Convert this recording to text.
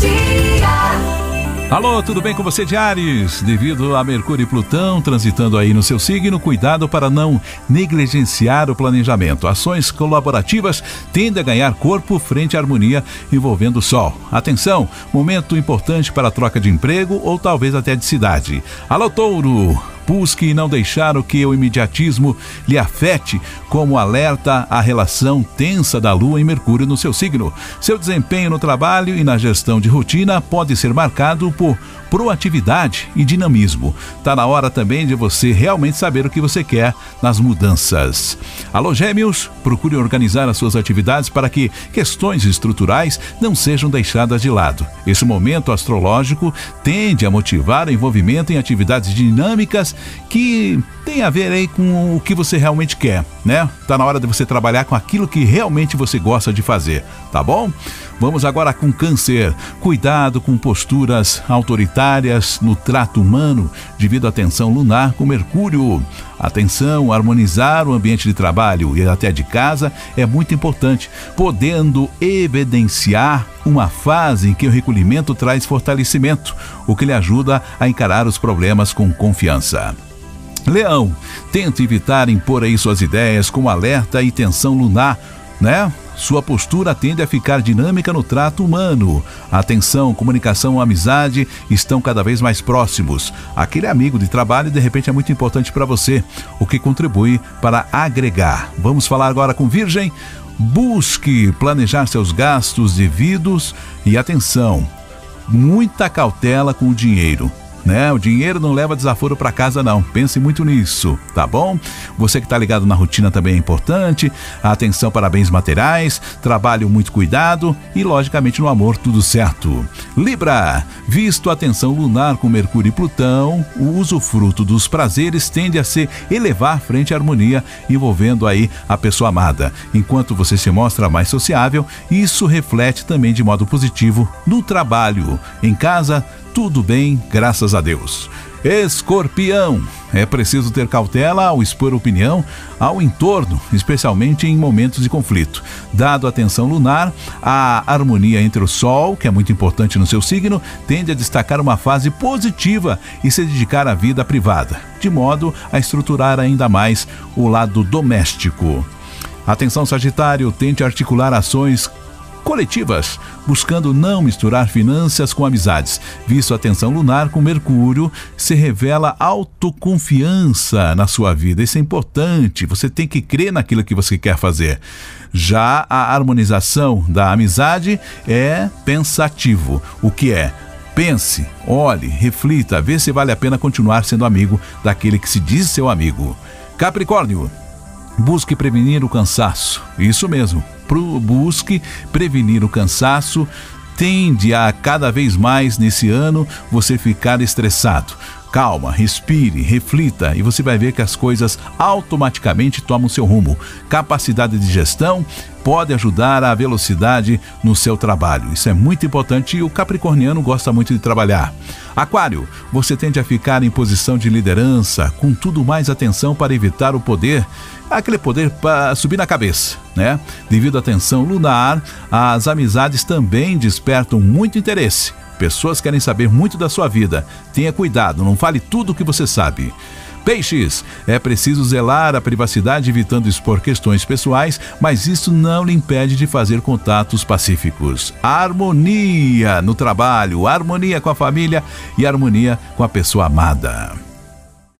Dia. Alô, tudo bem com você, Diares? Devido a Mercúrio e Plutão transitando aí no seu signo, cuidado para não negligenciar o planejamento. Ações colaborativas tendem a ganhar corpo frente à harmonia envolvendo o Sol. Atenção, momento importante para a troca de emprego ou talvez até de cidade. Alô, Touro! Busque não deixar o que o imediatismo lhe afete, como alerta a relação tensa da Lua e Mercúrio no seu signo. Seu desempenho no trabalho e na gestão de rotina pode ser marcado por proatividade e dinamismo. Está na hora também de você realmente saber o que você quer nas mudanças. Alô, Gêmeos, procure organizar as suas atividades para que questões estruturais não sejam deixadas de lado. Esse momento astrológico tende a motivar o envolvimento em atividades dinâmicas que tem a ver aí com o que você realmente quer, né? Tá na hora de você trabalhar com aquilo que realmente você gosta de fazer, tá bom? Vamos agora com câncer. Cuidado com posturas autoritárias no trato humano devido à tensão lunar com Mercúrio. Atenção, harmonizar o ambiente de trabalho e até de casa é muito importante, podendo evidenciar uma fase em que o recolhimento traz fortalecimento, o que lhe ajuda a encarar os problemas com confiança. Leão, tente evitar impor aí suas ideias com alerta e tensão lunar, né? Sua postura tende a ficar dinâmica no trato humano. Atenção, comunicação, amizade estão cada vez mais próximos. Aquele amigo de trabalho de repente é muito importante para você, o que contribui para agregar. Vamos falar agora com Virgem. Busque planejar seus gastos devidos e atenção, muita cautela com o dinheiro né? O dinheiro não leva desaforo para casa não. Pense muito nisso, tá bom? Você que está ligado na rotina também é importante. Atenção para bens materiais, trabalho muito cuidado e logicamente no amor tudo certo. Libra, visto a tensão lunar com Mercúrio e Plutão, o usufruto dos prazeres tende a se elevar frente à harmonia envolvendo aí a pessoa amada. Enquanto você se mostra mais sociável, isso reflete também de modo positivo no trabalho. Em casa, tudo bem, graças a Deus. Escorpião. É preciso ter cautela ao expor opinião ao entorno, especialmente em momentos de conflito. Dado a tensão lunar, a harmonia entre o Sol, que é muito importante no seu signo, tende a destacar uma fase positiva e se dedicar à vida privada, de modo a estruturar ainda mais o lado doméstico. Atenção, Sagitário, tente articular ações coletivas, buscando não misturar finanças com amizades. Visto a tensão lunar com Mercúrio, se revela autoconfiança na sua vida. Isso é importante. Você tem que crer naquilo que você quer fazer. Já a harmonização da amizade é pensativo. O que é? Pense, olhe, reflita, vê se vale a pena continuar sendo amigo daquele que se diz seu amigo. Capricórnio, busque prevenir o cansaço. Isso mesmo busque prevenir o cansaço, tende a cada vez mais nesse ano você ficar estressado. Calma, respire, reflita e você vai ver que as coisas automaticamente tomam seu rumo. Capacidade de gestão pode ajudar a velocidade no seu trabalho. Isso é muito importante e o capricorniano gosta muito de trabalhar. Aquário, você tende a ficar em posição de liderança, com tudo mais atenção para evitar o poder, aquele poder para subir na cabeça, né? Devido à tensão lunar, as amizades também despertam muito interesse. Pessoas querem saber muito da sua vida. Tenha cuidado, não fale tudo o que você sabe. Peixes, é preciso zelar a privacidade evitando expor questões pessoais, mas isso não lhe impede de fazer contatos pacíficos. Harmonia no trabalho, harmonia com a família e harmonia com a pessoa amada.